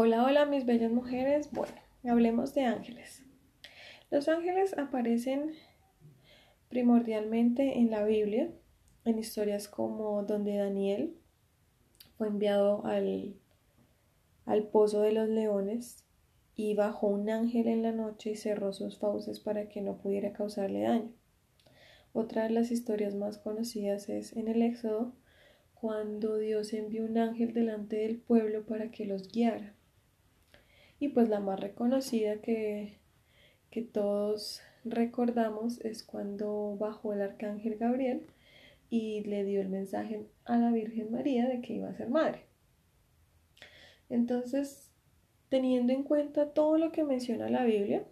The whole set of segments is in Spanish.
Hola, hola mis bellas mujeres. Bueno, hablemos de ángeles. Los ángeles aparecen primordialmente en la Biblia, en historias como donde Daniel fue enviado al, al pozo de los leones y bajó un ángel en la noche y cerró sus fauces para que no pudiera causarle daño. Otra de las historias más conocidas es en el Éxodo, cuando Dios envió un ángel delante del pueblo para que los guiara. Y pues la más reconocida que, que todos recordamos es cuando bajó el arcángel Gabriel y le dio el mensaje a la Virgen María de que iba a ser madre. Entonces, teniendo en cuenta todo lo que menciona la Biblia,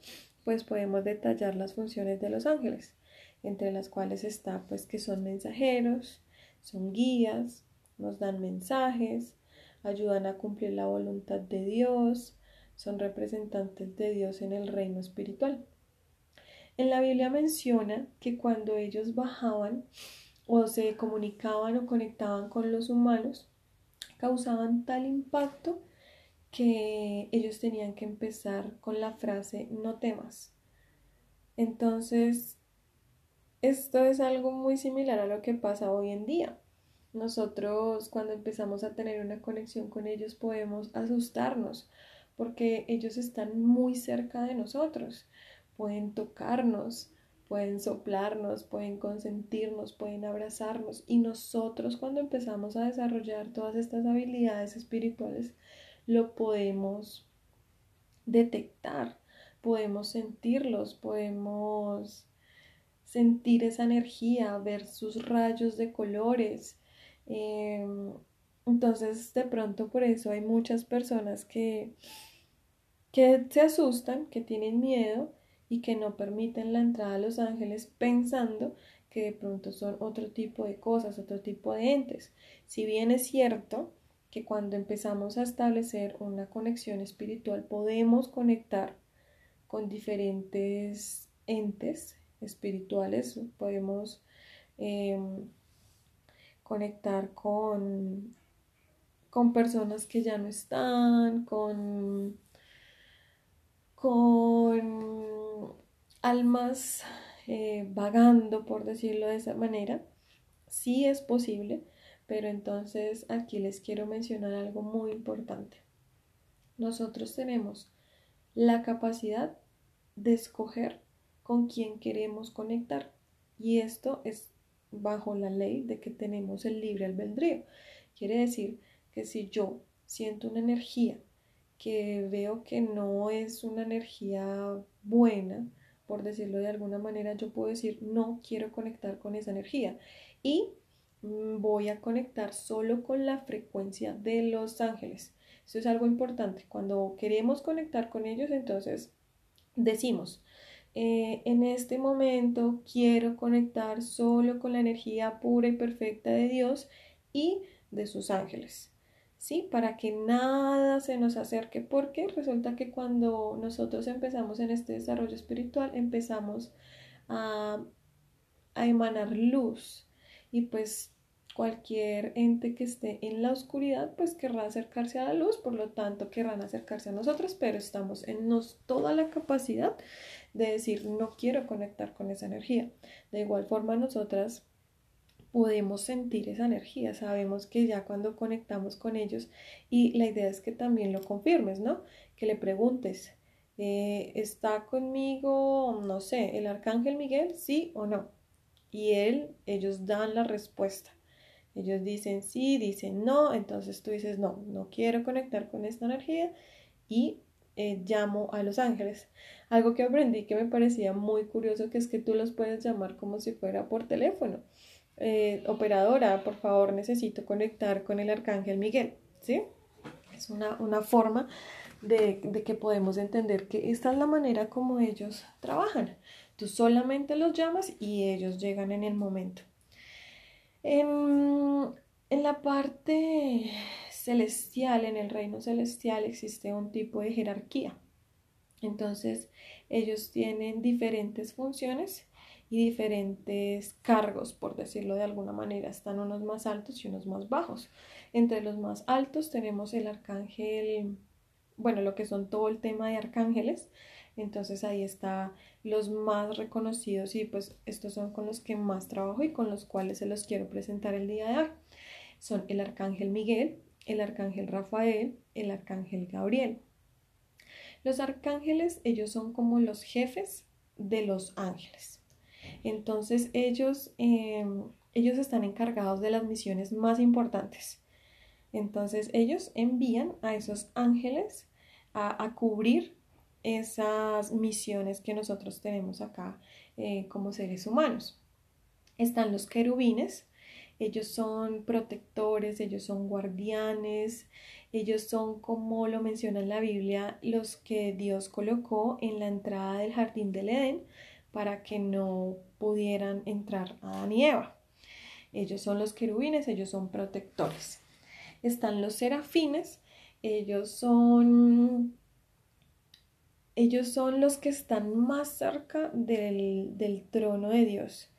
pues podemos detallar las funciones de los ángeles, entre las cuales está pues que son mensajeros, son guías, nos dan mensajes, ayudan a cumplir la voluntad de Dios, son representantes de Dios en el reino espiritual. En la Biblia menciona que cuando ellos bajaban o se comunicaban o conectaban con los humanos, causaban tal impacto que ellos tenían que empezar con la frase no temas. Entonces, esto es algo muy similar a lo que pasa hoy en día. Nosotros cuando empezamos a tener una conexión con ellos podemos asustarnos porque ellos están muy cerca de nosotros, pueden tocarnos, pueden soplarnos, pueden consentirnos, pueden abrazarnos y nosotros cuando empezamos a desarrollar todas estas habilidades espirituales lo podemos detectar, podemos sentirlos, podemos sentir esa energía, ver sus rayos de colores. Em, entonces, de pronto por eso hay muchas personas que que se asustan, que tienen miedo y que no permiten la entrada a los ángeles pensando que de pronto son otro tipo de cosas, otro tipo de entes. Si bien es cierto que cuando empezamos a establecer una conexión espiritual podemos conectar con diferentes entes espirituales, podemos em, conectar con, con personas que ya no están, con con almas eh, vagando, por decirlo de esa manera. Sí es posible, pero entonces aquí les quiero mencionar algo muy importante. Nosotros tenemos la capacidad de escoger con quién queremos conectar y esto es bajo la ley de que tenemos el libre albedrío. Quiere decir que si yo siento una energía que veo que no es una energía buena, por decirlo de alguna manera, yo puedo decir, no quiero conectar con esa energía y mm, voy a conectar solo con la frecuencia de los ángeles. Eso es algo importante. Cuando queremos conectar con ellos, entonces decimos, eh, en este momento quiero conectar solo con la energía pura y perfecta de Dios y de sus ángeles. ¿Sí? Para que nada se nos acerque, porque resulta que cuando nosotros empezamos en este desarrollo espiritual, empezamos a, a emanar luz y pues cualquier ente que esté en la oscuridad, pues querrá acercarse a la luz, por lo tanto querrán acercarse a nosotros, pero estamos en nos toda la capacidad de decir no quiero conectar con esa energía. De igual forma nosotras podemos sentir esa energía, sabemos que ya cuando conectamos con ellos y la idea es que también lo confirmes, ¿no? Que le preguntes, eh, ¿está conmigo, no sé, el arcángel Miguel, sí o no? Y él, ellos dan la respuesta. Ellos dicen sí, dicen no, entonces tú dices no, no quiero conectar con esta energía y eh, llamo a los ángeles. Algo que aprendí que me parecía muy curioso, que es que tú los puedes llamar como si fuera por teléfono. Eh, operadora, por favor, necesito conectar con el arcángel Miguel, ¿sí? Es una, forma de, de, que podemos entender que esta es la manera como ellos trabajan. Tú solamente los llamas y ellos llegan en el momento. En, en la parte celestial, en el reino celestial, existe un tipo de jerarquía. Entonces, ellos tienen diferentes funciones y diferentes cargos, por decirlo de alguna manera. Están unos más altos y unos más bajos. Entre los más altos tenemos el arcángel bueno, lo que son todo el tema de arcángeles. Entonces ahí está los más reconocidos y pues estos son con los que más trabajo y con los cuales se los quiero presentar el día de hoy. Son el arcángel Miguel, el arcángel Rafael, el arcángel Gabriel. Los arcángeles, ellos son como los jefes de los ángeles. Entonces ellos, em, ellos están encargados de las misiones más importantes. Entonces ellos envían a esos ángeles a, cubrir esas misiones que nosotros tenemos acá eh, como seres humanos. Están los querubines, ellos son protectores, ellos son guardianes, ellos son, como lo menciona en la Biblia, los que Dios colocó en la entrada del jardín del Edén para que no pudieran entrar Adán y Eva. Ellos son los querubines, ellos son protectores. Están los serafines, ellos son ellos son los que están más cerca del, trono de Dios.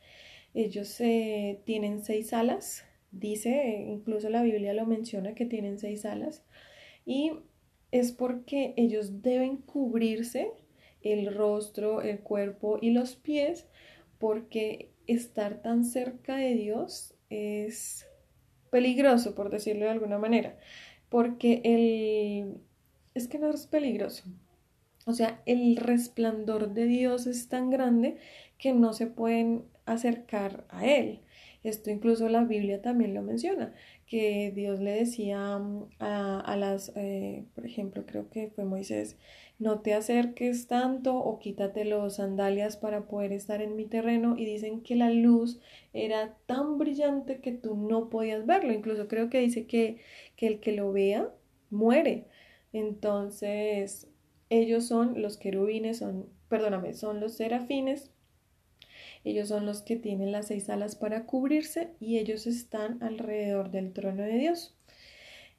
Ellos eh, tienen seis alas, dice, incluso la Biblia lo menciona que tienen seis alas, y es porque ellos deben cubrirse el rostro, el cuerpo y los pies, porque estar tan cerca de Dios es peligroso, por decirlo de alguna manera, porque el... es que no es peligroso. O sea, el resplandor de Dios es tan grande que no se pueden acercar a Él. Esto incluso la Biblia también lo menciona, que Dios le decía mm, a, las, eh, por ejemplo, creo que fue Moisés, no te acerques tanto o quítate los sandalias para poder estar en mi terreno y dicen que la luz era tan brillante que tú no podías verlo, incluso creo que dice que, que el que lo vea muere. Entonces, ellos son los querubines, son, perdóname, son los serafines, ellos son los que tienen las seis alas para cubrirse y ellos están alrededor del trono de Dios.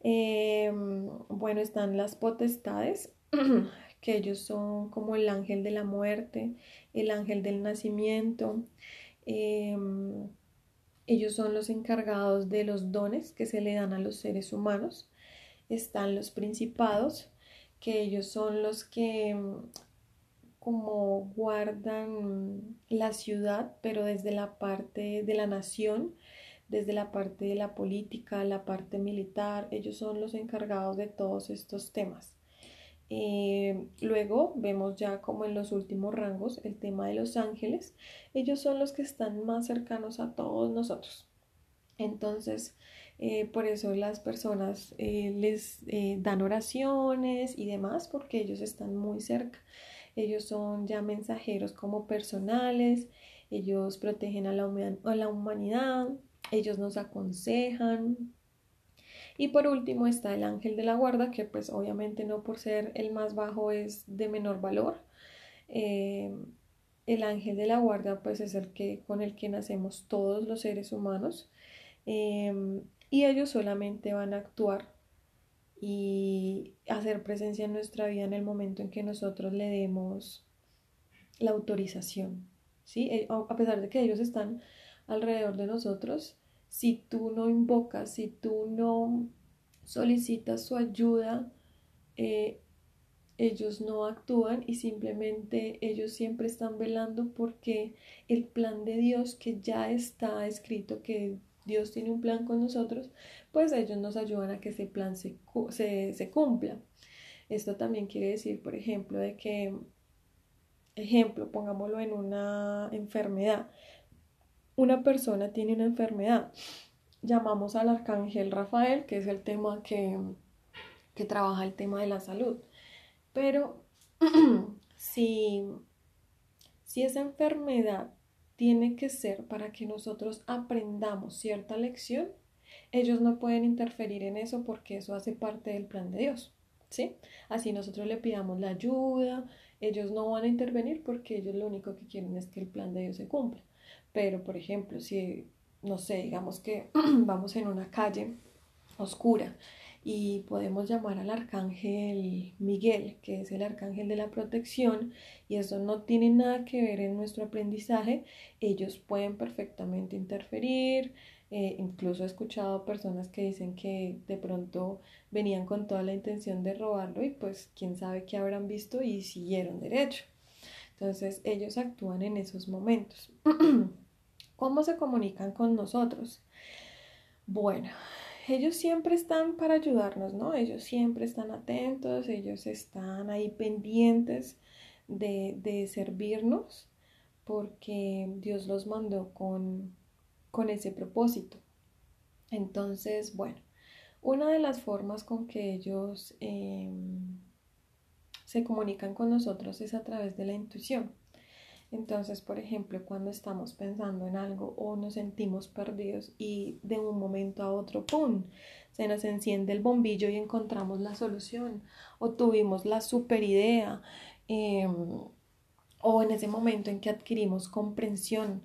Em, bueno, están las potestades, que ellos son como el ángel de la muerte, el ángel del nacimiento. Em, ellos son los encargados de los dones que se le dan a los seres humanos. Están los principados, que ellos son los que mm, como guardan la ciudad, pero desde la parte de la nación, desde la parte de la política, la parte militar, ellos son los encargados de todos estos temas. Eh, luego vemos ya como en los últimos rangos el tema de los ángeles. Ellos son los que están más cercanos a todos nosotros. Entonces, eh, por eso las personas eh, les dan oraciones y demás, porque ellos están muy cerca. Ellos son ya mensajeros como personales, ellos protegen a la, a la humanidad, ellos nos aconsejan, y por último está el ángel de la guarda, que pues obviamente no por ser el más bajo es de menor valor. Eh, el ángel de la guarda pues es el que con el que nacemos todos los seres humanos. Eh, y ellos solamente van a actuar y hacer presencia en nuestra vida en el momento en que nosotros le demos la autorización. ¿sí? Eh, a pesar de que ellos están alrededor de nosotros, si tú no invocas, si tú no solicitas su ayuda, eh, ellos no actúan y simplemente ellos siempre están velando porque el plan de Dios que ya está escrito, que Dios tiene un plan con nosotros, pues ellos nos ayudan a que ese plan se, se, se cumpla. Esto también quiere decir, por ejemplo, de que, ejemplo, pongámoslo en una enfermedad una persona tiene una enfermedad, llamamos al arcángel Rafael, que es el tema que, que trabaja el tema de la salud. Pero si, si esa enfermedad tiene que ser para que nosotros aprendamos cierta lección, ellos no pueden interferir en eso porque eso hace parte del plan de Dios. ¿Sí? Así nosotros le pidamos la ayuda, ellos no van a intervenir porque ellos lo único que quieren es que el plan de Dios se cumpla. Pero, por ejemplo, si, no sé, digamos que vamos en una calle oscura y podemos llamar al arcángel Miguel, que es el arcángel de la protección, y eso no tiene nada que ver en nuestro aprendizaje, ellos pueden perfectamente interferir, Eh, incluso he escuchado personas que dicen que de pronto venían con toda la intención de robarlo y pues quién sabe qué habrán visto y siguieron derecho. Entonces ellos actúan en esos momentos. ¿Cómo se comunican con nosotros? Bueno, ellos siempre están para ayudarnos, ¿no? Ellos siempre están atentos, ellos están ahí pendientes de, de servirnos porque Dios los mandó con, con ese propósito. Entonces, bueno, una de las formas con que ellos em, se comunican con nosotros es a través de la intuición. Entonces, por ejemplo, cuando estamos pensando en algo o nos sentimos perdidos y de un momento a otro, ¡pum!, se nos enciende el bombillo y encontramos la solución o tuvimos la super idea em, o en ese momento en que adquirimos comprensión,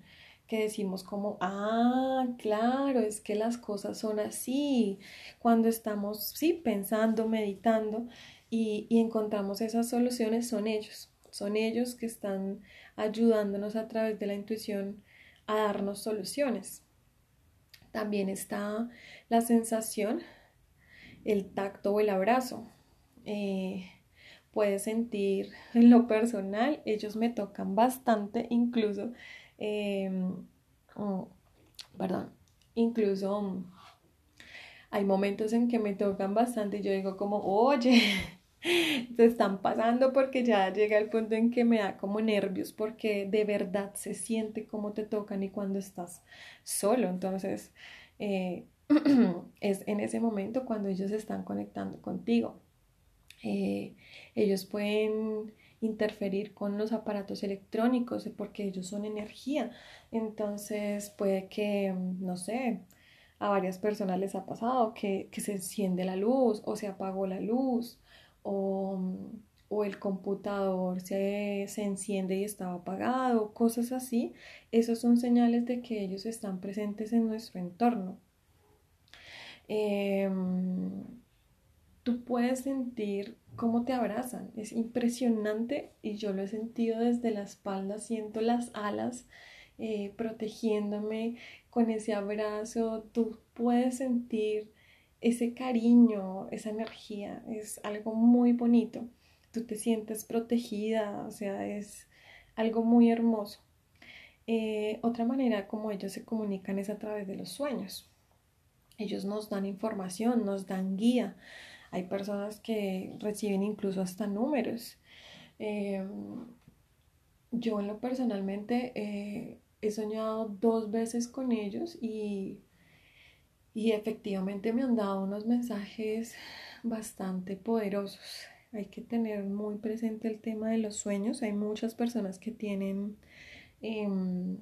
que decimos como, ah, claro, es que las cosas son así, cuando estamos, sí, pensando, meditando y, encontramos esas soluciones, son ellos, son ellos que están ayudándonos a través de la intuición a darnos soluciones. También está la sensación, el tacto o el abrazo. Eh, puedes sentir en lo personal, ellos me tocan bastante, incluso, em, oh, perdón, incluso hay momentos en que me tocan bastante y yo digo como, oye, se están pasando porque ya llega el punto en que me da como nervios porque de verdad se siente cómo te tocan y cuando estás solo. Entonces, eh, es en ese momento cuando ellos están conectando contigo. Eh, ellos pueden interferir con los aparatos electrónicos porque ellos son energía. Entonces puede que, no sé, a varias personas les ha pasado que, que se enciende la luz o se apagó la luz o, o el computador se, se, enciende y estaba apagado, cosas así, esos son señales de que ellos están presentes en nuestro entorno. Em, tú puedes sentir cómo te abrazan, es impresionante y yo lo he sentido desde la espalda, siento las alas eh, protegiéndome con ese abrazo, tú puedes sentir ese cariño, esa energía, es algo muy bonito. Tú te sientes protegida, o sea, es algo muy hermoso. Eh, otra manera como ellos se comunican es a través de los sueños. Ellos nos dan información, nos dan guía. Hay personas que reciben incluso hasta números. Em, yo en lo personalmente eh, he soñado dos veces con ellos y y efectivamente me han dado unos mensajes bastante poderosos. Hay que tener muy presente el tema de los sueños. Hay muchas personas que tienen em,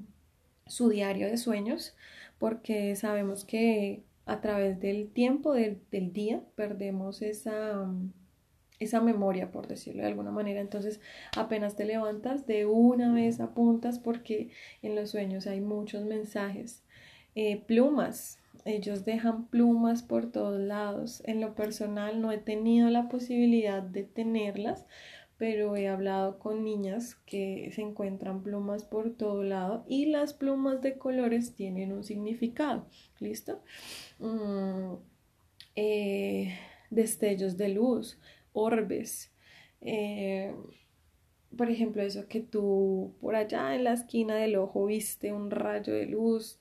su diario de sueños porque sabemos que a través del tiempo del, del día perdemos esa, esa memoria, por decirlo de alguna manera. Entonces, apenas te levantas, de una vez apuntas porque en los sueños hay muchos mensajes. Eh, plumas, ellos dejan plumas por todos lados. En lo personal no he tenido la posibilidad de tenerlas, pero he hablado con niñas que se encuentran plumas por todo lado y las plumas de colores tienen un significado. ¿Listo? Mm, eh, destellos de luz, orbes. Eh, por ejemplo, eso que tú por allá en la esquina del ojo viste un rayo de luz,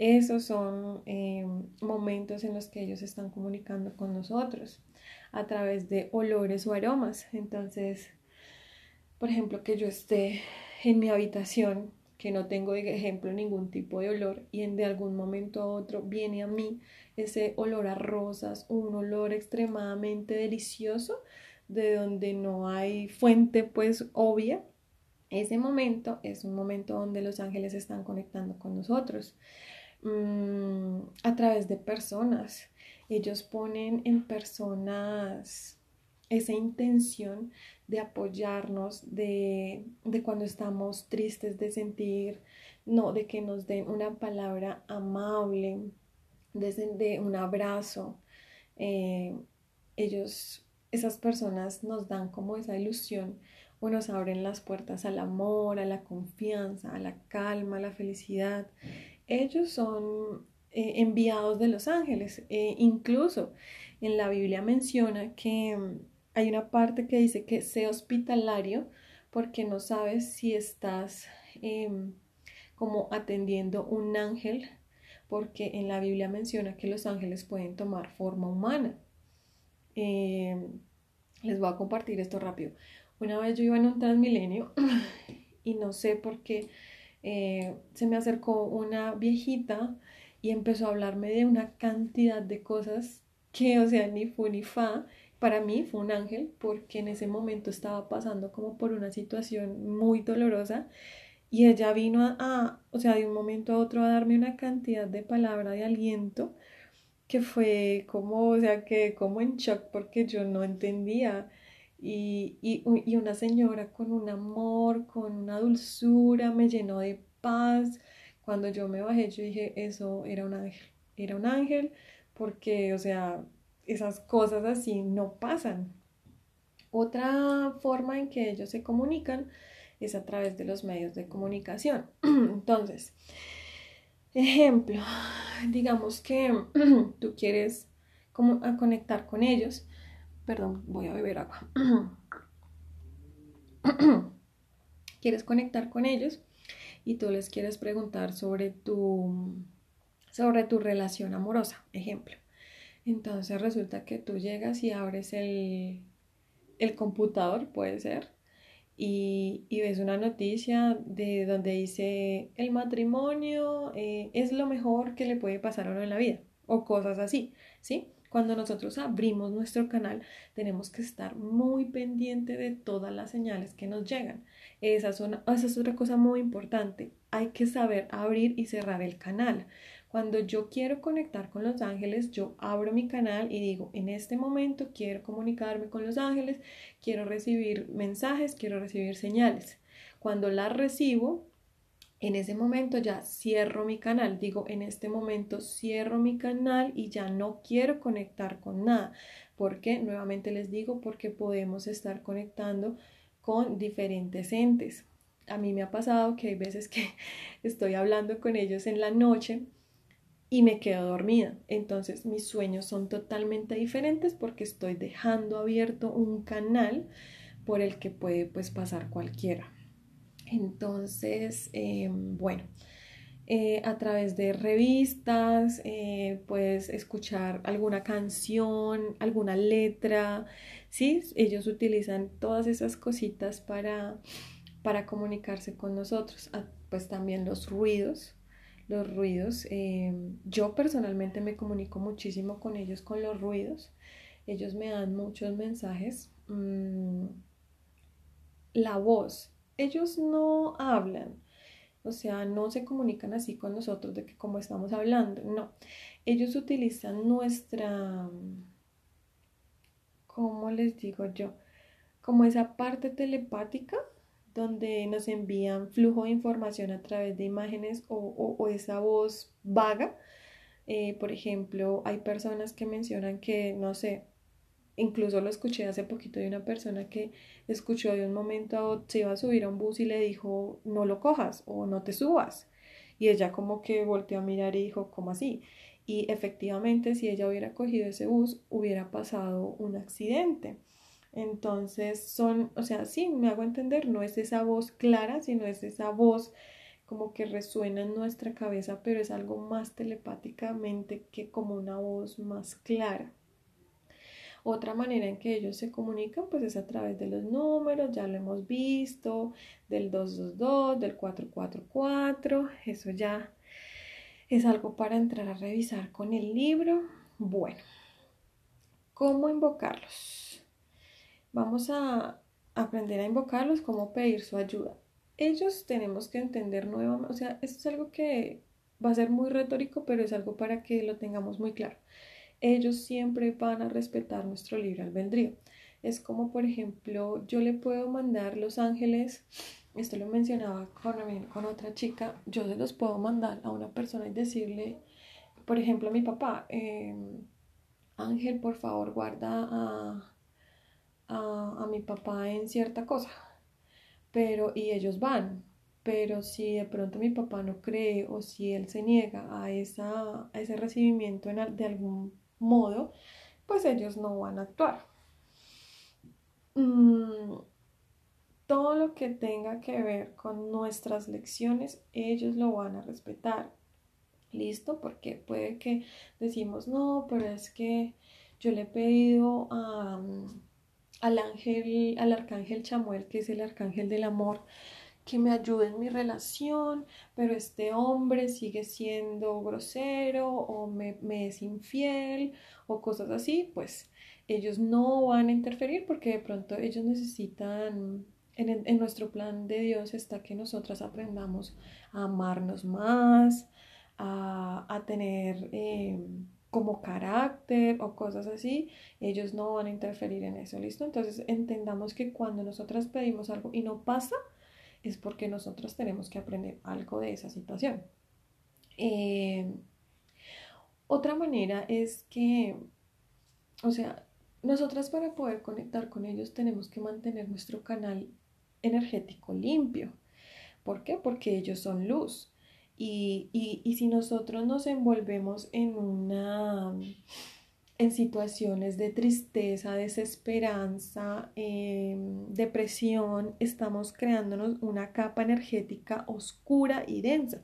esos son eh, momentos en los que ellos están comunicando con nosotros a través de olores o aromas. Entonces, por ejemplo, que yo esté en mi habitación, que no tengo, ejemplo, ningún tipo de olor y en de algún momento a otro viene a mí ese olor a rosas, un olor extremadamente delicioso, de donde no hay fuente pues obvia. Ese momento es un momento donde los ángeles están conectando con nosotros. Mm, a través de personas. Ellos ponen en personas esa intención de apoyarnos, de, de, cuando estamos tristes, de sentir, no, de que nos den una palabra amable, de, un abrazo. Eh, ellos, esas personas nos dan como esa ilusión o nos abren las puertas al amor, a la confianza, a la calma, a la felicidad. Ellos son eh, enviados de los ángeles. Eh, incluso en la Biblia menciona que mm, hay una parte que dice que sea hospitalario porque no sabes si estás em, como atendiendo un ángel, porque en la Biblia menciona que los ángeles pueden tomar forma humana. Em, les voy a compartir esto rápido. Una vez yo iba en un Transmilenio y no sé por qué eh, se me acercó una viejita y empezó a hablarme de una cantidad de cosas que, o sea, ni fu ni fa. Para mí fue un ángel porque en ese momento estaba pasando como por una situación muy dolorosa y ella vino a, a, o sea, de un momento a otro a darme una cantidad de palabra de aliento que fue como, o sea, que como en shock porque yo no entendía. Y, y, una señora con un amor, con una dulzura, me llenó de paz. Cuando yo me bajé, yo dije, eso era un ángel, era un ángel, porque, o sea, esas cosas así no pasan. Otra forma en que ellos se comunican es a través de los medios de comunicación. Entonces, ejemplo, digamos que tú quieres como conectar con ellos. Perdón, voy a beber agua. quieres conectar con ellos y tú les quieres preguntar sobre tu, sobre tu relación amorosa, ejemplo. Entonces resulta que tú llegas y abres el, el computador, puede ser, y, ves una noticia de donde dice el matrimonio eh, es lo mejor que le puede pasar a uno en la vida o cosas así, ¿sí? Cuando nosotros abrimos nuestro canal tenemos que estar muy pendiente de todas las señales que nos llegan. Esa es, esa es otra cosa muy importante. Hay que saber abrir y cerrar el canal. Cuando yo quiero conectar con los ángeles, yo abro mi canal y digo, en este momento quiero comunicarme con los ángeles, quiero recibir mensajes, quiero recibir señales. Cuando las recibo, en ese momento ya cierro mi canal. Digo, en este momento cierro mi canal y ya no quiero conectar con nada. ¿Por qué? Nuevamente les digo, porque podemos estar conectando con diferentes entes. A mí me ha pasado que hay veces que estoy hablando con ellos en la noche y me quedo dormida. Entonces mis sueños son totalmente diferentes porque estoy dejando abierto un canal por el que puede pues pasar cualquiera. Entonces, em, bueno, eh, a través de revistas, eh, puedes escuchar alguna canción, alguna letra, ¿sí? Ellos utilizan todas esas cositas para, para comunicarse con nosotros. Ah, pues también los ruidos, los ruidos. Em, yo personalmente me comunico muchísimo con ellos con los ruidos. Ellos me dan muchos mensajes. Mm, la voz. Ellos no hablan. O sea, no se comunican así con nosotros de que como estamos hablando. No. Ellos utilizan nuestra... ¿Cómo les digo yo? Como esa parte telepática donde nos envían flujo de información a través de imágenes o, esa voz vaga. Eh, por ejemplo, hay personas que mencionan que, no sé, incluso lo escuché hace poquito de una persona que escuchó de un momento a otro, se iba a subir a un bus y le dijo, no lo cojas o no te subas. Y ella como que volteó a mirar y dijo, ¿cómo así? Y efectivamente, si ella hubiera cogido ese bus, hubiera pasado un accidente. Entonces son, o sea, sí, me hago entender, no es esa voz clara, sino es esa voz como que resuena en nuestra cabeza, pero es algo más telepáticamente que como una voz más clara. Otra manera en que ellos se comunican pues es a través de los números, ya lo hemos visto, del 222, del 444, eso ya es algo para entrar a revisar con el libro. Bueno, ¿cómo invocarlos? Vamos a aprender a invocarlos, cómo pedir su ayuda. Ellos tenemos que entender nuevamente, o sea, esto es algo que va a ser muy retórico, pero es algo para que lo tengamos muy claro. Ellos siempre van a respetar nuestro libre albedrío. Es como, por ejemplo, yo le puedo mandar los ángeles, esto lo mencionaba con, otra chica, yo se los puedo mandar a una persona y decirle, por ejemplo, a mi papá, em, Ángel, por favor, guarda a, a, mi papá en cierta cosa, pero y ellos van, pero si de pronto mi papá no cree o si él se niega a, esa, a ese recibimiento de algún modo, pues ellos no van a actuar. Mm, todo lo que tenga que ver con nuestras lecciones, ellos lo van a respetar. ¿Listo? Porque puede que decimos, no, pero es que yo le he pedido a, al ángel, al arcángel Chamuel, que es el arcángel del amor, que me ayude en mi relación, pero este hombre sigue siendo grosero o me, es infiel o cosas así, pues ellos no van a interferir porque de pronto ellos necesitan, en, nuestro plan de Dios está que nosotras aprendamos a amarnos más, a, tener... Em, como carácter o cosas así, ellos no van a interferir en eso, ¿listo? Entonces entendamos que cuando nosotras pedimos algo y no pasa, es porque nosotros tenemos que aprender algo de esa situación. Eh, otra manera es que, o sea, nosotras para poder conectar con ellos tenemos que mantener nuestro canal energético limpio. ¿Por qué? Porque ellos son luz. Y, y, si nosotros nos envolvemos en una en situaciones de tristeza, desesperanza, em, depresión, estamos creándonos una capa energética oscura y densa,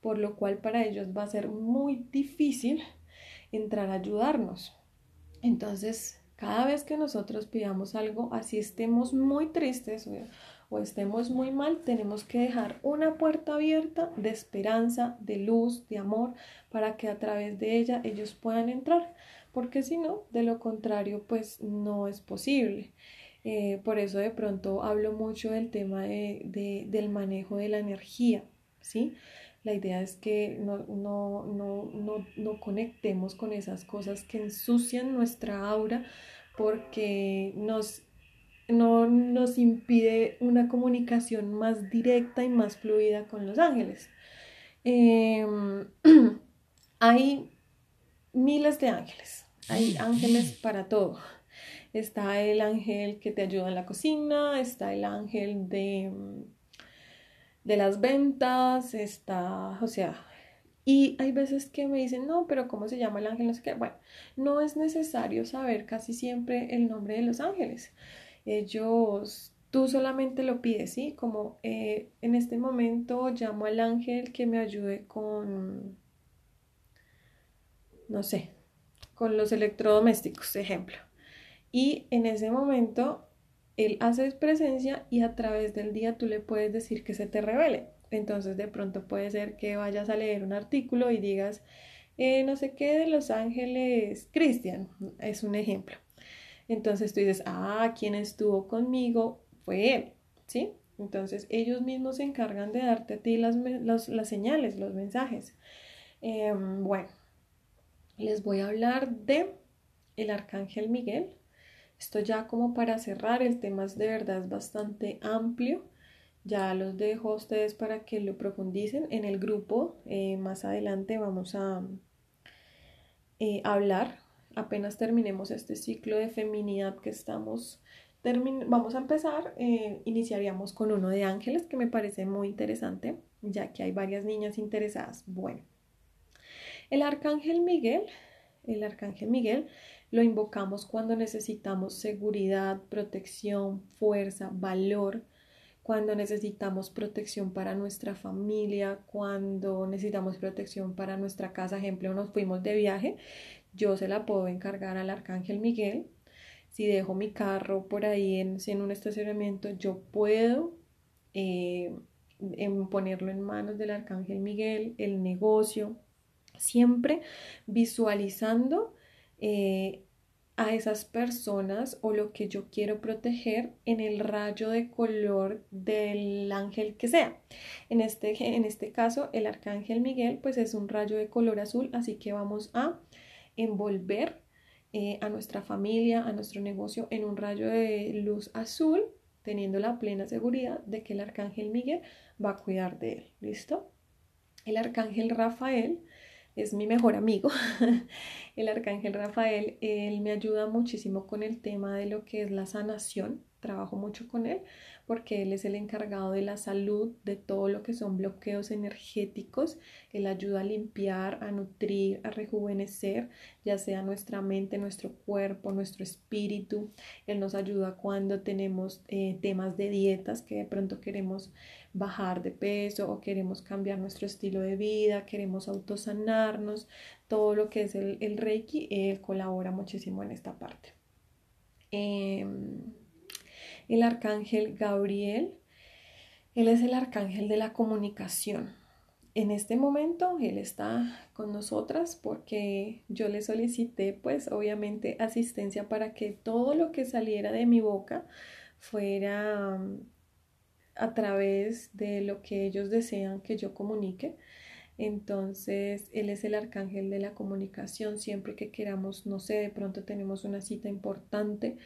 por lo cual para ellos va a ser muy difícil entrar a ayudarnos. Entonces, cada vez que nosotros pidamos algo, así estemos muy tristes o estemos muy mal, tenemos que dejar una puerta abierta de esperanza, de luz, de amor, para que a través de ella ellos puedan entrar, porque si no, de lo contrario, pues no es posible. Eh, por eso de pronto hablo mucho del tema de, del manejo de la energía, ¿sí? La idea es que no, no, no, no conectemos con esas cosas que ensucian nuestra aura porque nos no nos impide una comunicación más directa y más fluida con los ángeles. Em, hay miles de ángeles, hay ángeles para todo. Está el ángel que te ayuda en la cocina, está el ángel de, de las ventas, está, o sea, y hay veces que me dicen, no, pero ¿cómo se llama el ángel? No sé qué. Bueno, no es necesario saber casi siempre el nombre de los ángeles ellos, tú solamente lo pides, ¿sí? Como eh, en este momento llamo al ángel que me ayude con, no sé, con los electrodomésticos, ejemplo. Y en ese momento él hace presencia y a través del día tú le puedes decir que se te revele. Entonces de pronto puede ser que vayas a leer un artículo y digas, eh, no sé qué de Los Ángeles Cristian, es un ejemplo. Entonces tú dices, ah, quien estuvo conmigo fue él, ¿sí? Entonces ellos mismos se encargan de darte a ti las, las, señales, los mensajes. Em, bueno, les voy a hablar de el arcángel Miguel. Esto ya como para cerrar, el tema es de verdad es bastante amplio. Ya los dejo a ustedes para que lo profundicen en el grupo. Eh, más adelante vamos a eh, hablar apenas terminemos este ciclo de feminidad que estamos vamos a empezar, eh, iniciaríamos con uno de ángeles que me parece muy interesante, ya que hay varias niñas interesadas. Bueno, el arcángel Miguel, el arcángel Miguel lo invocamos cuando necesitamos seguridad, protección, fuerza, valor, cuando necesitamos protección para nuestra familia, cuando necesitamos protección para nuestra casa, ejemplo, nos fuimos de viaje yo se la puedo encargar al arcángel Miguel. Si dejo mi carro por ahí en, en un estacionamiento, yo puedo eh, ponerlo en manos del arcángel Miguel, el negocio, siempre visualizando eh, a esas personas o lo que yo quiero proteger en el rayo de color del ángel que sea. En este, en este caso, el arcángel Miguel pues es un rayo de color azul, así que vamos a envolver eh, a nuestra familia, a nuestro negocio en un rayo de luz azul, teniendo la plena seguridad de que el arcángel Miguel va a cuidar de él. ¿Listo? El arcángel Rafael es mi mejor amigo. el arcángel Rafael, él me ayuda muchísimo con el tema de lo que es la sanación, trabajo mucho con él porque él es el encargado de la salud, de todo lo que son bloqueos energéticos. Él ayuda a limpiar, a nutrir, a rejuvenecer, ya sea nuestra mente, nuestro cuerpo, nuestro espíritu. Él nos ayuda cuando tenemos eh, temas de dietas que de pronto queremos bajar de peso o queremos cambiar nuestro estilo de vida, queremos autosanarnos. Todo lo que es el, el Reiki, él colabora muchísimo en esta parte. Em, el arcángel Gabriel. Él es el arcángel de la comunicación. En este momento él está con nosotras porque yo le solicité pues obviamente asistencia para que todo lo que saliera de mi boca fuera a través de lo que ellos desean que yo comunique. Entonces, Él es el arcángel de la comunicación. Siempre que queramos, no sé, de pronto tenemos una cita importante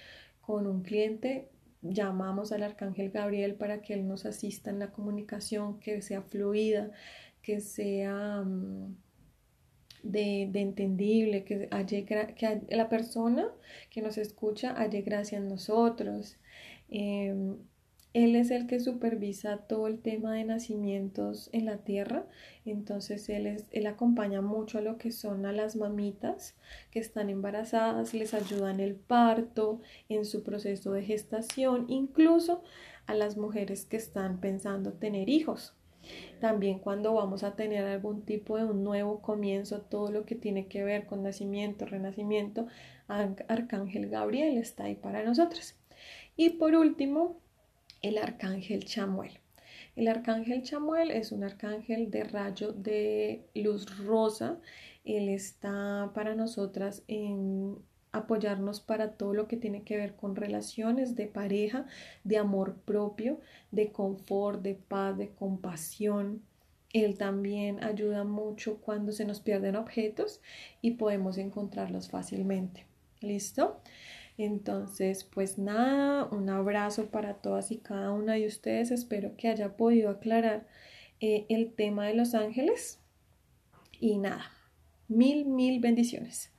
con un cliente, llamamos al arcángel Gabriel para que él nos asista en la comunicación, que sea fluida, que sea mm, de, entendible, que, que la persona que nos escucha halle gracia en nosotros. Em, él es el que supervisa todo el tema de nacimientos en la tierra, entonces él, es, él acompaña mucho a lo que son a las mamitas que están embarazadas, les ayuda en el parto, en su proceso de gestación, incluso a las mujeres que están pensando tener hijos. También cuando vamos a tener algún tipo de un nuevo comienzo, todo lo que tiene que ver con nacimiento, renacimiento, Arcángel Gabriel está ahí para nosotros. Y por último, el arcángel Chamuel. El arcángel Chamuel es un arcángel de rayo de luz rosa. Él está para nosotras en apoyarnos para todo lo que tiene que ver con relaciones de pareja, de amor propio, de confort, de paz, de compasión. Él también ayuda mucho cuando se nos pierden objetos y podemos encontrarlos fácilmente. ¿Listo? Entonces, pues nada, un abrazo para todas y cada una de ustedes. Espero que haya podido aclarar eh, el tema de los ángeles. Y nada, mil, mil bendiciones.